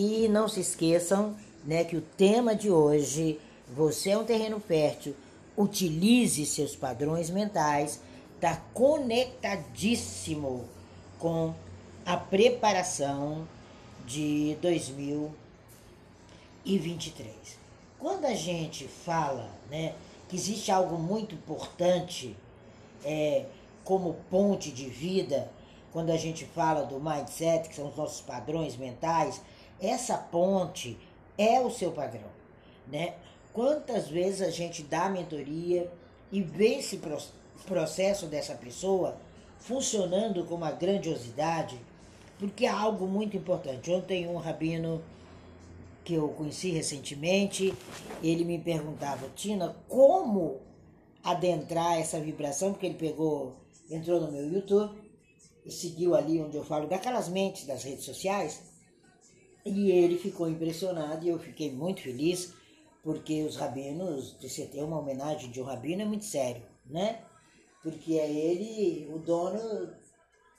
E não se esqueçam né, que o tema de hoje, você é um terreno fértil, utilize seus padrões mentais, está conectadíssimo com a preparação de 2023. Quando a gente fala né, que existe algo muito importante é, como ponte de vida, quando a gente fala do mindset, que são os nossos padrões mentais, essa ponte é o seu padrão, né? Quantas vezes a gente dá mentoria e vê esse processo dessa pessoa funcionando com uma grandiosidade, porque é algo muito importante. Ontem um rabino que eu conheci recentemente, ele me perguntava, Tina, como adentrar essa vibração, porque ele pegou, entrou no meu YouTube e seguiu ali onde eu falo daquelas mentes das redes sociais, e ele ficou impressionado e eu fiquei muito feliz, porque os rabinos, você ter uma homenagem de um rabino é muito sério, né? Porque é ele o dono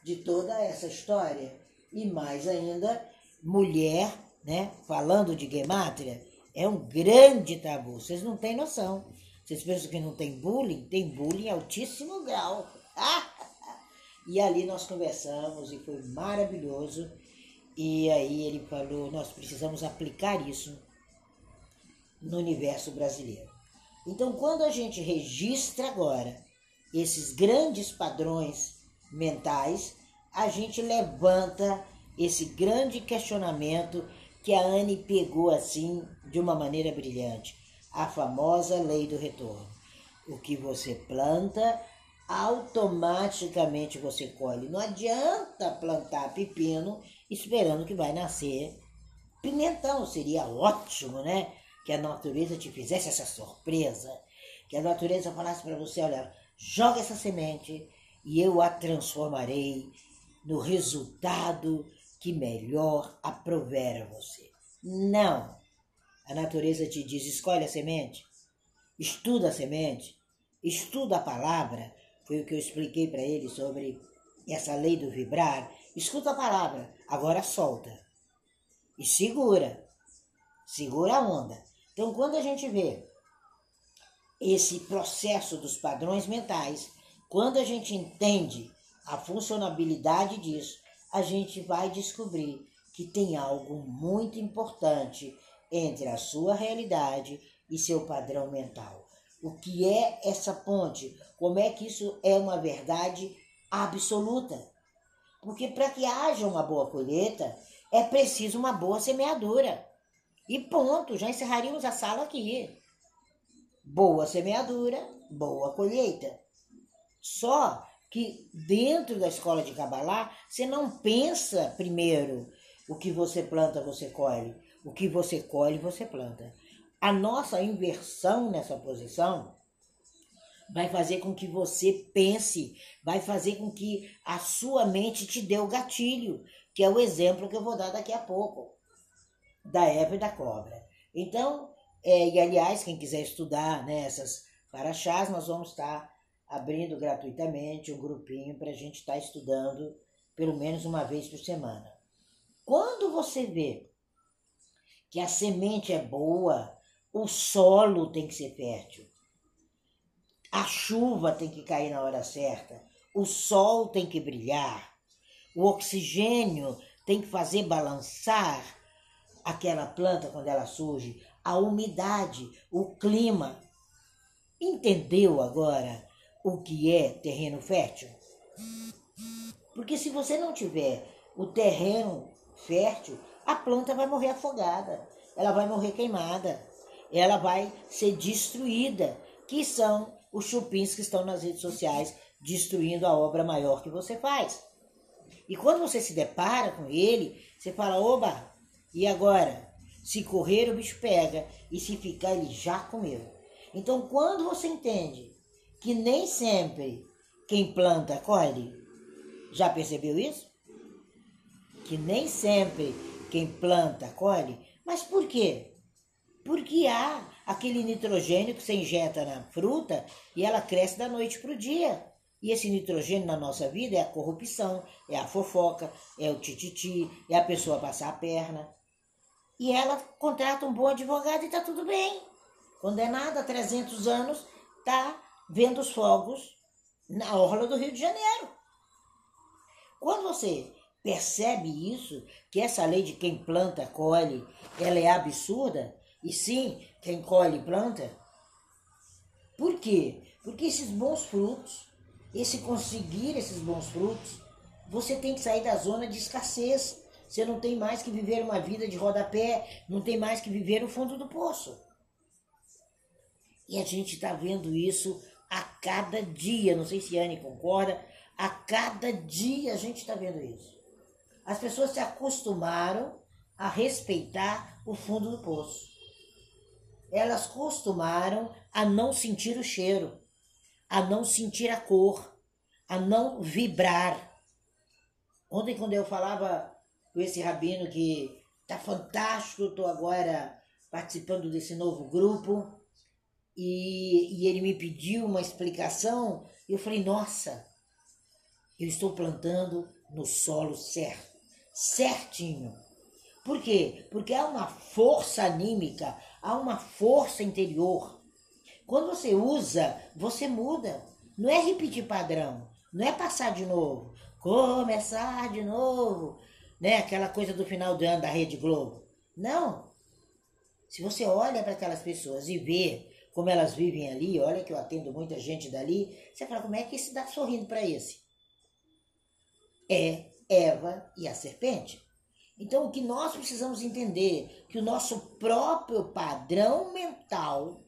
de toda essa história. E mais ainda, mulher, né? Falando de gematria, é um grande tabu. Vocês não têm noção. Vocês pensam que não tem bullying? Tem bullying altíssimo grau. e ali nós conversamos e foi maravilhoso. E aí ele falou: nós precisamos aplicar isso no universo brasileiro. Então, quando a gente registra agora esses grandes padrões mentais, a gente levanta esse grande questionamento que a Anne pegou assim de uma maneira brilhante, a famosa lei do retorno. O que você planta, automaticamente você colhe. Não adianta plantar pepino esperando que vai nascer pimentão. Seria ótimo, né? Que a natureza te fizesse essa surpresa. Que a natureza falasse para você: olha, joga essa semente e eu a transformarei no resultado que melhor aprover a você. Não. A natureza te diz: escolhe a semente, estuda a semente, estuda a palavra. Foi o que eu expliquei para ele sobre essa lei do vibrar Escuta a palavra, agora solta. E segura. Segura a onda. Então, quando a gente vê esse processo dos padrões mentais, quando a gente entende a funcionabilidade disso, a gente vai descobrir que tem algo muito importante entre a sua realidade e seu padrão mental. O que é essa ponte? Como é que isso é uma verdade absoluta? Porque para que haja uma boa colheita, é preciso uma boa semeadura. E ponto, já encerraríamos a sala aqui. Boa semeadura, boa colheita. Só que dentro da escola de Kabbalah, você não pensa primeiro o que você planta, você colhe. O que você colhe, você planta. A nossa inversão nessa posição vai fazer com que você pense, vai fazer com que a sua mente te dê o gatilho, que é o exemplo que eu vou dar daqui a pouco, da Eva e da cobra. Então, é, e aliás, quem quiser estudar nessas né, paraxás, nós vamos estar abrindo gratuitamente um grupinho para a gente estar estudando pelo menos uma vez por semana. Quando você vê que a semente é boa, o solo tem que ser fértil. A chuva tem que cair na hora certa, o sol tem que brilhar, o oxigênio tem que fazer balançar aquela planta quando ela surge, a umidade, o clima. Entendeu agora o que é terreno fértil? Porque se você não tiver o terreno fértil, a planta vai morrer afogada, ela vai morrer queimada, ela vai ser destruída, que são os chupins que estão nas redes sociais destruindo a obra maior que você faz. E quando você se depara com ele, você fala: oba, e agora? Se correr, o bicho pega, e se ficar, ele já comeu. Então, quando você entende que nem sempre quem planta colhe, já percebeu isso? Que nem sempre quem planta colhe, mas por quê? Porque há aquele nitrogênio que você injeta na fruta e ela cresce da noite para o dia. E esse nitrogênio na nossa vida é a corrupção, é a fofoca, é o tititi, é a pessoa passar a perna. e ela contrata um bom advogado e está tudo bem. Condenada a 300 anos, está vendo os fogos na orla do Rio de Janeiro. Quando você percebe isso, que essa lei de quem planta, colhe, ela é absurda, e sim, quem colhe, planta. Por quê? Porque esses bons frutos, esse conseguir esses bons frutos, você tem que sair da zona de escassez. Você não tem mais que viver uma vida de rodapé, não tem mais que viver no fundo do poço. E a gente está vendo isso a cada dia. Não sei se a Anne concorda. A cada dia a gente está vendo isso. As pessoas se acostumaram a respeitar o fundo do poço. Elas costumaram a não sentir o cheiro, a não sentir a cor, a não vibrar. Ontem, quando eu falava com esse rabino que tá fantástico, estou agora participando desse novo grupo, e, e ele me pediu uma explicação, eu falei, nossa, eu estou plantando no solo certo, certinho. Por quê? Porque há uma força anímica, há uma força interior. Quando você usa, você muda. Não é repetir padrão, não é passar de novo, começar de novo, né? Aquela coisa do final do ano da Rede Globo. Não. Se você olha para aquelas pessoas e vê como elas vivem ali, olha que eu atendo muita gente dali, você fala, como é que esse dá sorrindo para esse? É Eva e a serpente. Então, o que nós precisamos entender que o nosso próprio padrão mental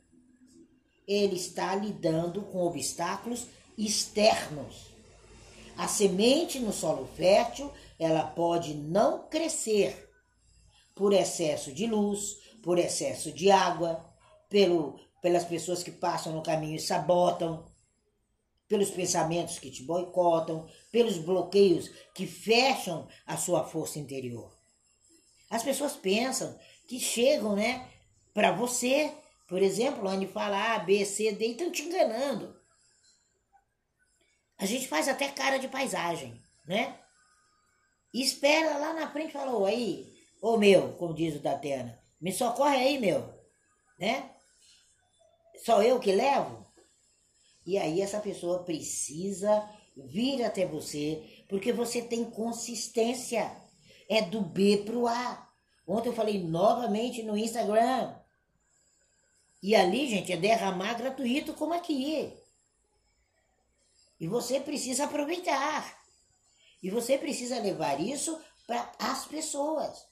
ele está lidando com obstáculos externos. A semente no solo fértil, ela pode não crescer por excesso de luz, por excesso de água, pelo pelas pessoas que passam no caminho e sabotam, pelos pensamentos que te boicotam, pelos bloqueios que fecham a sua força interior. As pessoas pensam que chegam, né, para você, por exemplo, onde fala A, B, C, D, e estão te enganando. A gente faz até cara de paisagem, né? E espera lá na frente e fala, ô aí, ô meu, como diz o Datena, me socorre aí, meu, né? Só eu que levo? E aí essa pessoa precisa vir até você, porque você tem consistência. É do B pro A. Ontem eu falei novamente no Instagram. E ali, gente, é derramar gratuito como aqui. E você precisa aproveitar. E você precisa levar isso para as pessoas.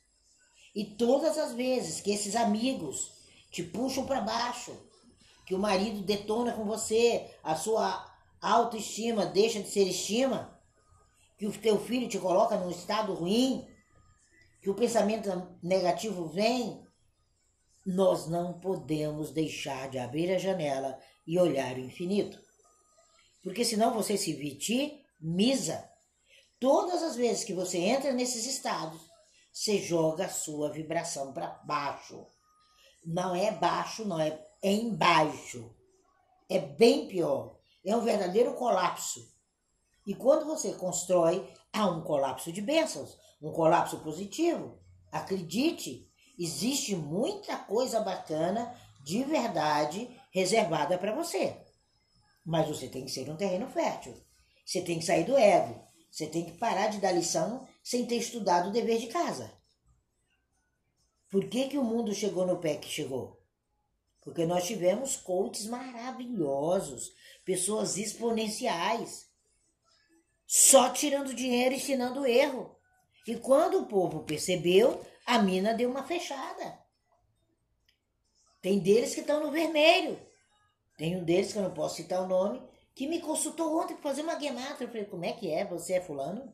E todas as vezes que esses amigos te puxam para baixo, que o marido detona com você, a sua autoestima deixa de ser estima, que o teu filho te coloca num estado ruim, que o pensamento negativo vem, nós não podemos deixar de abrir a janela e olhar o infinito. Porque senão você se vitimiza. Todas as vezes que você entra nesses estados, você joga a sua vibração para baixo. Não é baixo, não é embaixo. É bem pior. É um verdadeiro colapso. E quando você constrói, há um colapso de bênçãos, um colapso positivo. Acredite, existe muita coisa bacana, de verdade, reservada para você. Mas você tem que ser um terreno fértil. Você tem que sair do ego. Você tem que parar de dar lição sem ter estudado o dever de casa. Por que, que o mundo chegou no pé que chegou? Porque nós tivemos coaches maravilhosos, pessoas exponenciais, só tirando dinheiro e ensinando erro. E quando o povo percebeu, a mina deu uma fechada. Tem deles que estão no vermelho. Tem um deles, que eu não posso citar o nome, que me consultou ontem para fazer uma guematra. Eu falei, como é que é? Você é fulano?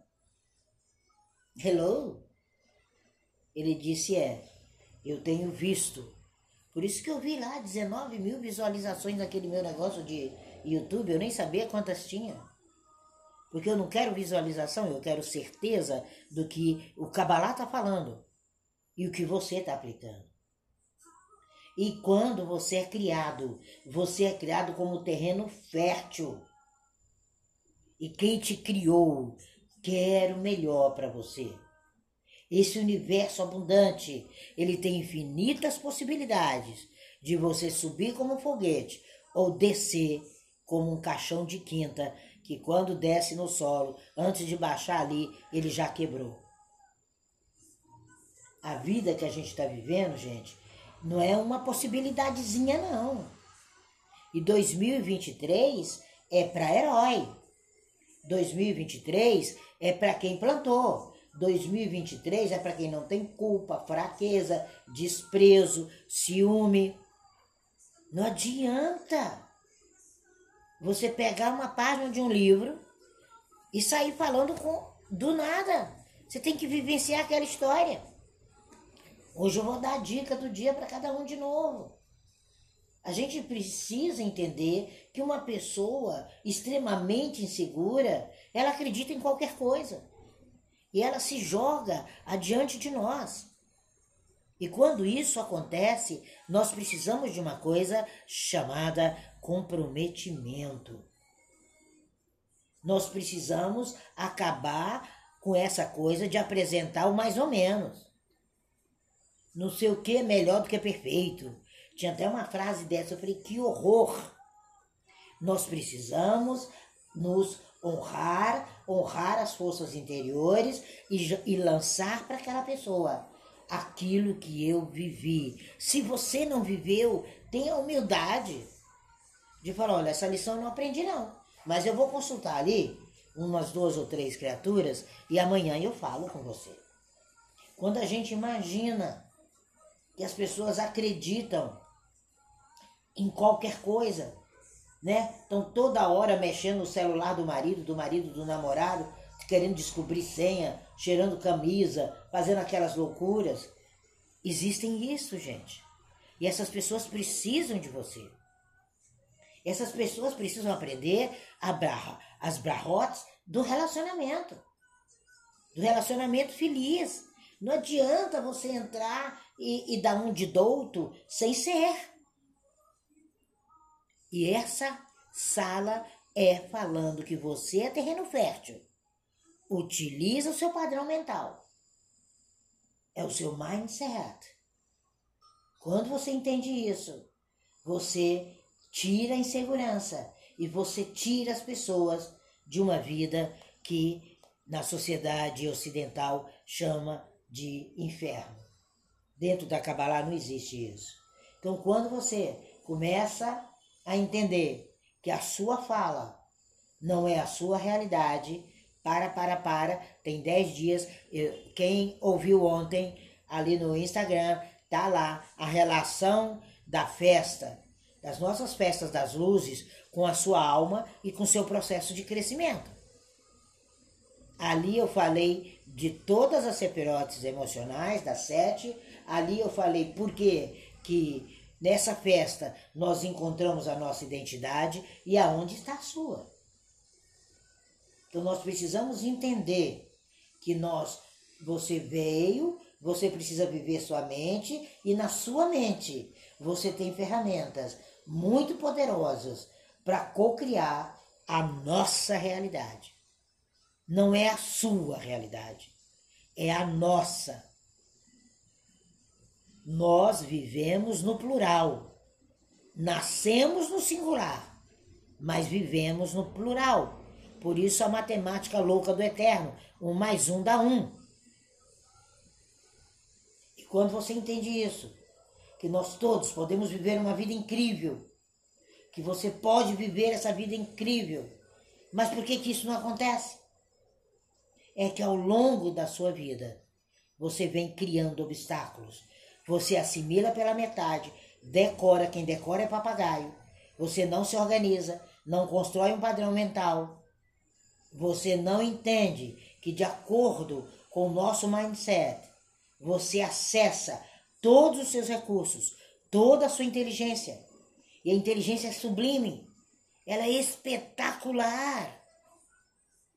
Hello? Ele disse, é, eu tenho visto por isso que eu vi lá 19 mil visualizações naquele meu negócio de YouTube. Eu nem sabia quantas tinha. Porque eu não quero visualização, eu quero certeza do que o Kabbalah está falando e o que você está aplicando. E quando você é criado, você é criado como terreno fértil. E quem te criou quer o melhor para você. Esse universo abundante, ele tem infinitas possibilidades de você subir como um foguete ou descer como um caixão de quinta que quando desce no solo, antes de baixar ali, ele já quebrou. A vida que a gente está vivendo, gente, não é uma possibilidadezinha, não. E 2023 é para herói. 2023 é para quem plantou. 2023 é para quem não tem culpa, fraqueza, desprezo, ciúme. Não adianta você pegar uma página de um livro e sair falando com do nada. Você tem que vivenciar aquela história. Hoje eu vou dar a dica do dia para cada um de novo. A gente precisa entender que uma pessoa extremamente insegura, ela acredita em qualquer coisa. E ela se joga adiante de nós. E quando isso acontece, nós precisamos de uma coisa chamada comprometimento. Nós precisamos acabar com essa coisa de apresentar o mais ou menos. Não sei o que é melhor do que perfeito. Tinha até uma frase dessa, eu falei, que horror! Nós precisamos nos honrar, honrar as forças interiores e, e lançar para aquela pessoa aquilo que eu vivi. Se você não viveu, tenha humildade de falar, olha, essa lição eu não aprendi não, mas eu vou consultar ali umas duas ou três criaturas e amanhã eu falo com você. Quando a gente imagina que as pessoas acreditam em qualquer coisa, né? Estão toda hora mexendo no celular do marido, do marido, do namorado, querendo descobrir senha, cheirando camisa, fazendo aquelas loucuras. Existem isso, gente. E essas pessoas precisam de você. Essas pessoas precisam aprender as barrotes do relacionamento. Do relacionamento feliz. Não adianta você entrar e, e dar um de douto sem ser. E essa sala é falando que você é terreno fértil. Utiliza o seu padrão mental. É o seu mindset. Quando você entende isso, você tira a insegurança e você tira as pessoas de uma vida que na sociedade ocidental chama de inferno. Dentro da Kabbalah não existe isso. Então, quando você começa a entender que a sua fala não é a sua realidade, para, para, para, tem 10 dias. Quem ouviu ontem ali no Instagram, tá lá a relação da festa das nossas festas das luzes com a sua alma e com seu processo de crescimento. Ali eu falei de todas as seperotes emocionais, das sete. Ali eu falei por que que nessa festa nós encontramos a nossa identidade e aonde está a sua. Então nós precisamos entender que nós, você veio, você precisa viver sua mente e na sua mente você tem ferramentas muito poderosas para co-criar a nossa realidade. Não é a sua realidade, é a nossa. Nós vivemos no plural, nascemos no singular, mas vivemos no plural. Por isso a matemática louca do eterno, um mais um dá um. E quando você entende isso, que nós todos podemos viver uma vida incrível, que você pode viver essa vida incrível. Mas por que, que isso não acontece? É que ao longo da sua vida você vem criando obstáculos. Você assimila pela metade, decora, quem decora é papagaio. Você não se organiza, não constrói um padrão mental. Você não entende que, de acordo com o nosso mindset, você acessa todos os seus recursos, toda a sua inteligência. E a inteligência é sublime, ela é espetacular,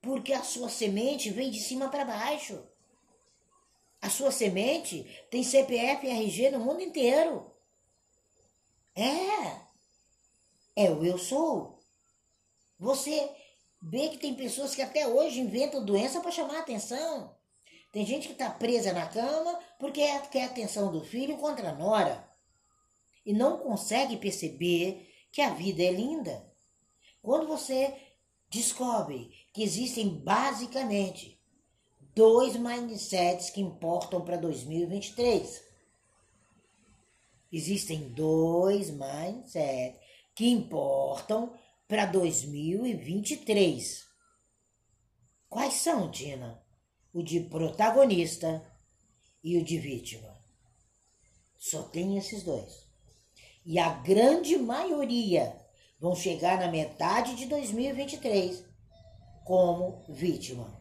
porque a sua semente vem de cima para baixo. A sua semente tem CPF e RG no mundo inteiro. É. É o eu sou. Você vê que tem pessoas que até hoje inventam doença para chamar a atenção. Tem gente que está presa na cama porque quer a atenção do filho contra a nora. E não consegue perceber que a vida é linda. Quando você descobre que existem basicamente dois mindsets que importam para 2023. Existem dois mindsets que importam para 2023. Quais são, Tina? O de protagonista e o de vítima. Só tem esses dois. E a grande maioria vão chegar na metade de 2023 como vítima.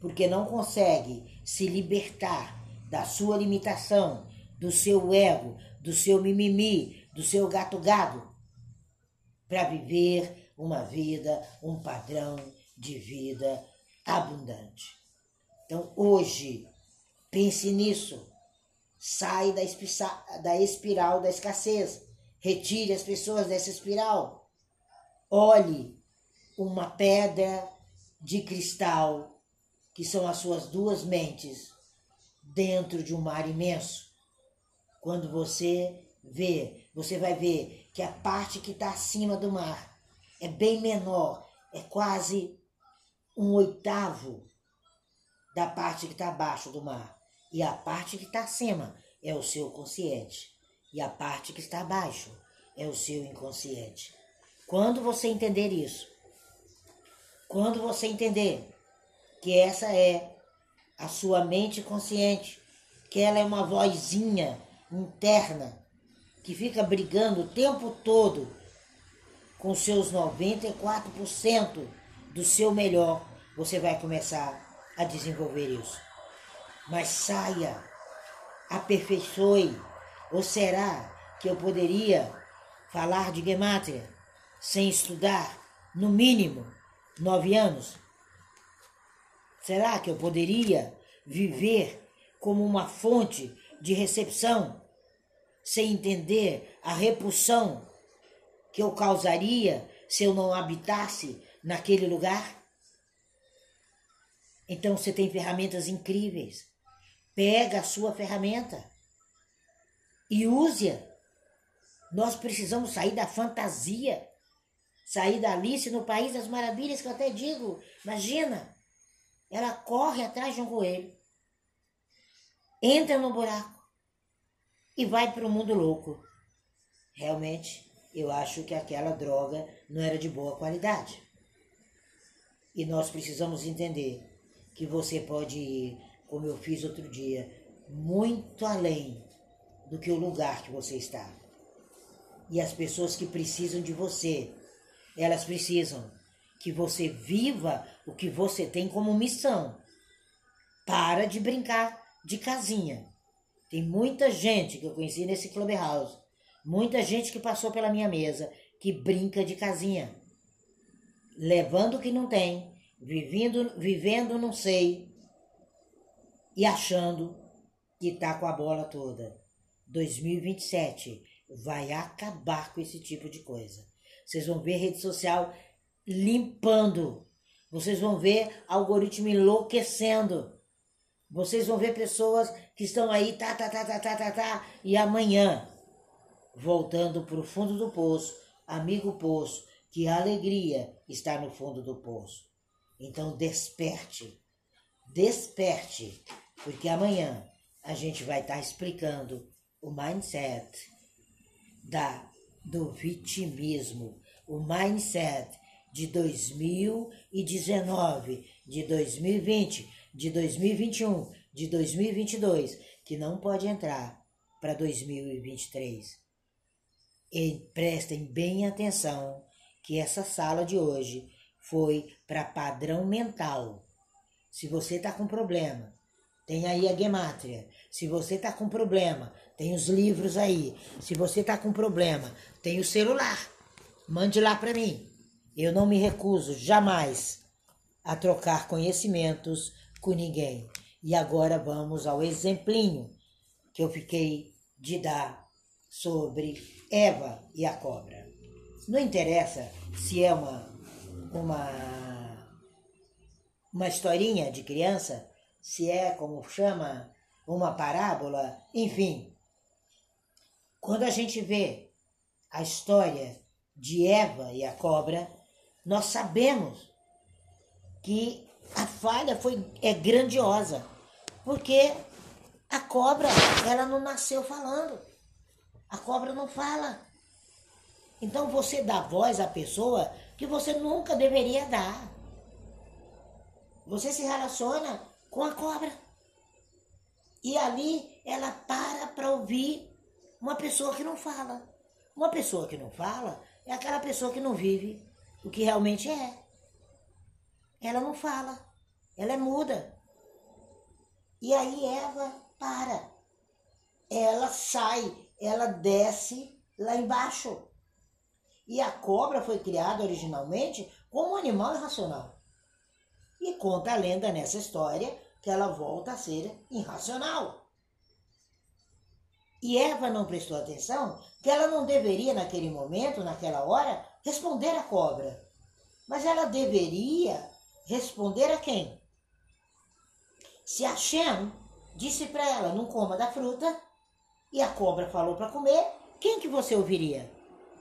Porque não consegue se libertar da sua limitação, do seu ego, do seu mimimi, do seu gato-gado, para viver uma vida, um padrão de vida abundante. Então, hoje, pense nisso. Sai da, da espiral da escassez. Retire as pessoas dessa espiral. Olhe uma pedra de cristal, que são as suas duas mentes, dentro de um mar imenso. Quando você vê, você vai ver que a parte que está acima do mar é bem menor, é quase um oitavo da parte que está abaixo do mar. E a parte que está acima é o seu consciente. E a parte que está abaixo é o seu inconsciente. Quando você entender isso, quando você entender que essa é a sua mente consciente, que ela é uma vozinha interna que fica brigando o tempo todo com seus 94% do seu melhor, você vai começar a desenvolver isso. Mas saia, aperfeiçoe. Ou será que eu poderia falar de Gematria sem estudar, no mínimo, nove anos? Será que eu poderia viver como uma fonte de recepção sem entender a repulsão que eu causaria se eu não habitasse naquele lugar? Então você tem ferramentas incríveis. Pega a sua ferramenta e use-a. Nós precisamos sair da fantasia, sair da Alice no País das Maravilhas, que eu até digo, imagina, ela corre atrás de um coelho, entra no buraco e vai para o mundo louco. Realmente, eu acho que aquela droga não era de boa qualidade. E nós precisamos entender que você pode ir, como eu fiz outro dia, muito além do que o lugar que você está. E as pessoas que precisam de você, elas precisam que você viva o que você tem como missão. Para de brincar de casinha. Tem muita gente que eu conheci nesse Clubhouse, muita gente que passou pela minha mesa, que brinca de casinha, levando o que não tem, vivendo, vivendo não sei e achando que tá com a bola toda. 2027 vai acabar com esse tipo de coisa. Vocês vão ver rede social limpando. Vocês vão ver algoritmo enlouquecendo. Vocês vão ver pessoas que estão aí, tá, tá, tá, tá, tá, tá, tá, e amanhã, voltando para o fundo do poço, amigo poço, que alegria está no fundo do poço. Então desperte, desperte, porque amanhã a gente vai estar tá explicando o mindset da do vitimismo, o mindset de 2019, de 2020, de 2021, de 2022, que não pode entrar para 2023. E prestem bem atenção que essa sala de hoje foi para padrão mental. Se você está com problema, tem aí a gemátria. Se você está com problema, tem os livros aí. Se você está com problema, tem o celular. Mande lá para mim. Eu não me recuso jamais a trocar conhecimentos com ninguém. E agora vamos ao exemplinho que eu fiquei de dar sobre Eva e a cobra. Não interessa se é uma uma, uma historinha de criança, se é como chama uma parábola, enfim. Quando a gente vê a história de Eva e a cobra, nós sabemos que a falha foi é grandiosa, porque a cobra ela não nasceu falando, a cobra não fala. Então você dá voz à pessoa que você nunca deveria dar. Você se relaciona com a cobra. E ali ela para para ouvir uma pessoa que não fala. Uma pessoa que não fala é aquela pessoa que não vive o que realmente é. Ela não fala, ela é muda. E aí Eva para. Ela sai, ela desce lá embaixo. E a cobra foi criada originalmente como um animal irracional. E conta a lenda nessa história que ela volta a ser irracional. E Eva não prestou atenção que ela não deveria, naquele momento, naquela hora, responder à cobra. Mas ela deveria responder a quem? Se a Shem disse para ela, não coma da fruta, e a cobra falou para comer, quem que você ouviria?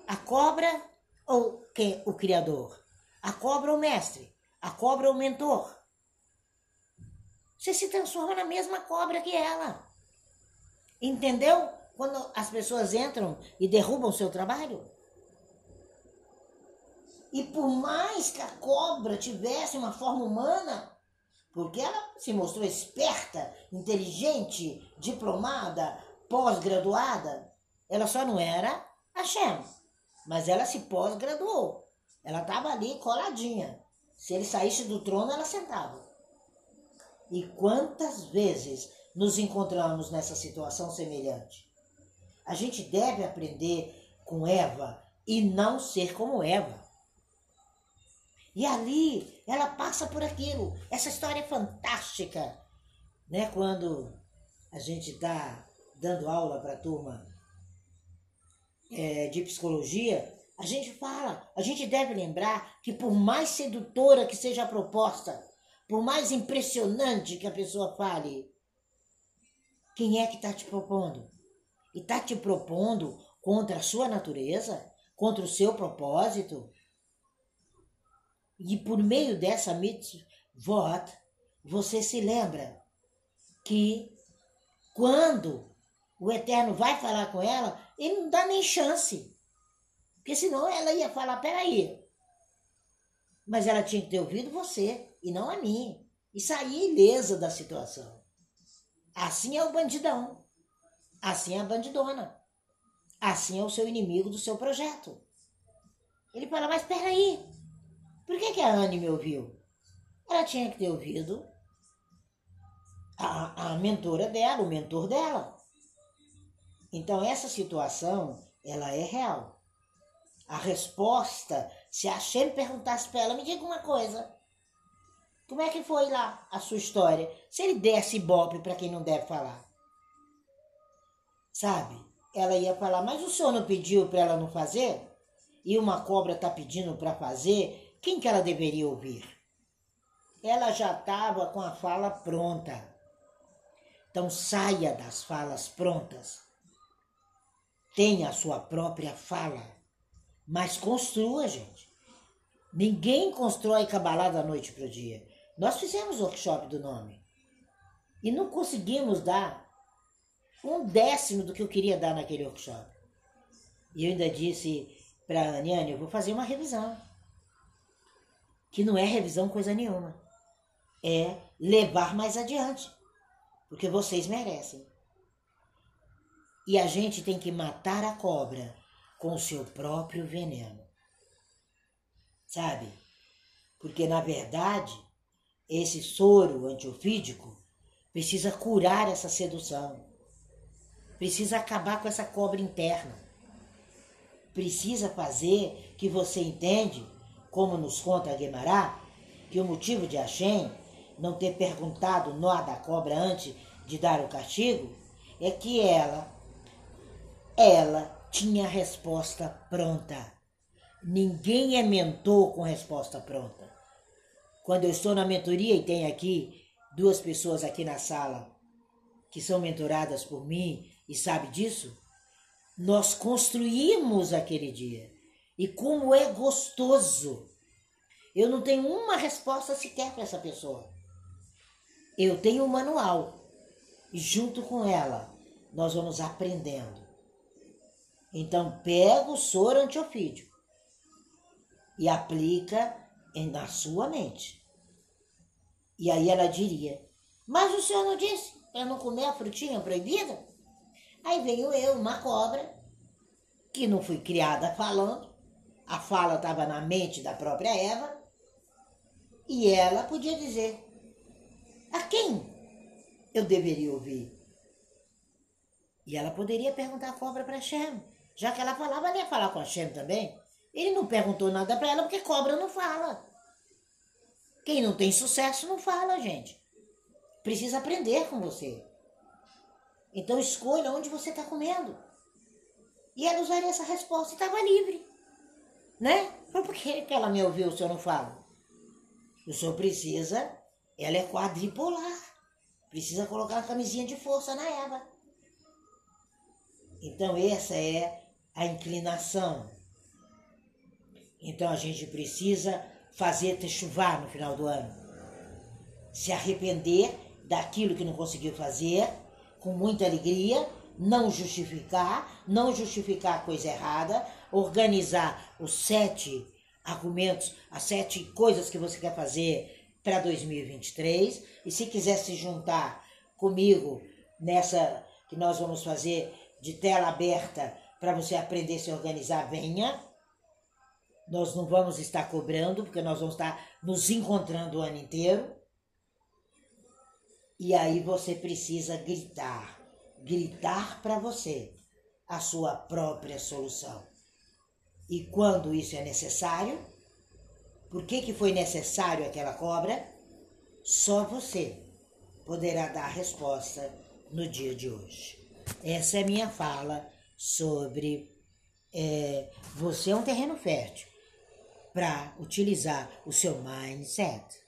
A cobra ou quem? O Criador? A cobra ou o mestre? A cobra ou o mentor? Você se transforma na mesma cobra que ela. Entendeu? Quando as pessoas entram e derrubam o seu trabalho. E por mais que a cobra tivesse uma forma humana, porque ela se mostrou esperta, inteligente, diplomada, pós-graduada, ela só não era a Shem, mas ela se pós-graduou. Ela estava ali coladinha. Se ele saísse do trono, ela sentava. E quantas vezes nos encontramos nessa situação semelhante? A gente deve aprender com Eva e não ser como Eva. E ali ela passa por aquilo. Essa história é fantástica, né? Quando a gente está dando aula para a turma é, de psicologia, a gente fala, a gente deve lembrar que por mais sedutora que seja a proposta, por mais impressionante que a pessoa fale, quem é que está te propondo? E está te propondo contra a sua natureza, contra o seu propósito. E por meio dessa mitzvot, você se lembra que quando o Eterno vai falar com ela, ele não dá nem chance. Porque senão ela ia falar, peraí. Mas ela tinha que ter ouvido você e não a mim. E sair ilesa da situação. Assim é o bandidão. Assim é a bandidona. Assim é o seu inimigo do seu projeto. Ele fala, mas peraí, por que, que a Anne me ouviu? Ela tinha que ter ouvido a, a mentora dela, o mentor dela. Então essa situação, ela é real. A resposta, se a Shem perguntasse para ela, me diga uma coisa. Como é que foi lá a sua história? Se ele desse ibope para quem não deve falar. Sabe? Ela ia falar, mas o senhor não pediu para ela não fazer? E uma cobra está pedindo para fazer? Quem que ela deveria ouvir? Ela já estava com a fala pronta. Então saia das falas prontas. Tenha a sua própria fala. Mas construa, gente. Ninguém constrói cabalá da noite para o dia. Nós fizemos o workshop do nome e não conseguimos dar um décimo do que eu queria dar naquele workshop. E eu ainda disse para a Aniane, eu vou fazer uma revisão. Que não é revisão coisa nenhuma. É levar mais adiante. Porque vocês merecem. E a gente tem que matar a cobra com o seu próprio veneno. Sabe? Porque na verdade esse soro antiofídico precisa curar essa sedução, precisa acabar com essa cobra interna, precisa fazer que você entende, como nos conta a Guemará, que o motivo de Hashem não ter perguntado nó da cobra antes de dar o castigo é que ela, ela tinha a resposta pronta. Ninguém é mentor com resposta pronta. Quando eu estou na mentoria e tem aqui duas pessoas aqui na sala que são mentoradas por mim e sabe disso, nós construímos aquele dia. E como é gostoso. Eu não tenho uma resposta sequer para essa pessoa. Eu tenho um manual. E junto com ela, nós vamos aprendendo. Então, pega o soro antiofídico e aplica na sua mente. E aí ela diria: Mas o senhor não disse para não comer a frutinha proibida? Aí veio eu, uma cobra, que não fui criada falando, a fala estava na mente da própria Eva, e ela podia dizer: A quem eu deveria ouvir? E ela poderia perguntar a cobra para Shem. Já que ela falava, ela ia falar com a Shem também. Ele não perguntou nada para ela porque cobra não fala. Quem não tem sucesso não fala, gente. Precisa aprender com você. Então escolha onde você está comendo. E ela usaria essa resposta e estava livre. Né? Mas por que, que ela me ouviu se eu não falo? O senhor precisa, ela é quadripolar. Precisa colocar a camisinha de força na Eva. Então essa é a inclinação. Então a gente precisa fazer chuvar no final do ano. Se arrepender daquilo que não conseguiu fazer, com muita alegria, não justificar, não justificar a coisa errada, organizar os sete argumentos, as sete coisas que você quer fazer para 2023. E se quiser se juntar comigo nessa que nós vamos fazer de tela aberta para você aprender a se organizar, venha. Nós não vamos estar cobrando, porque nós vamos estar nos encontrando o ano inteiro. E aí você precisa gritar, gritar para você a sua própria solução. E quando isso é necessário, por que, que foi necessário aquela cobra? Só você poderá dar a resposta no dia de hoje. Essa é minha fala sobre é, você é um terreno fértil para utilizar o seu mindset.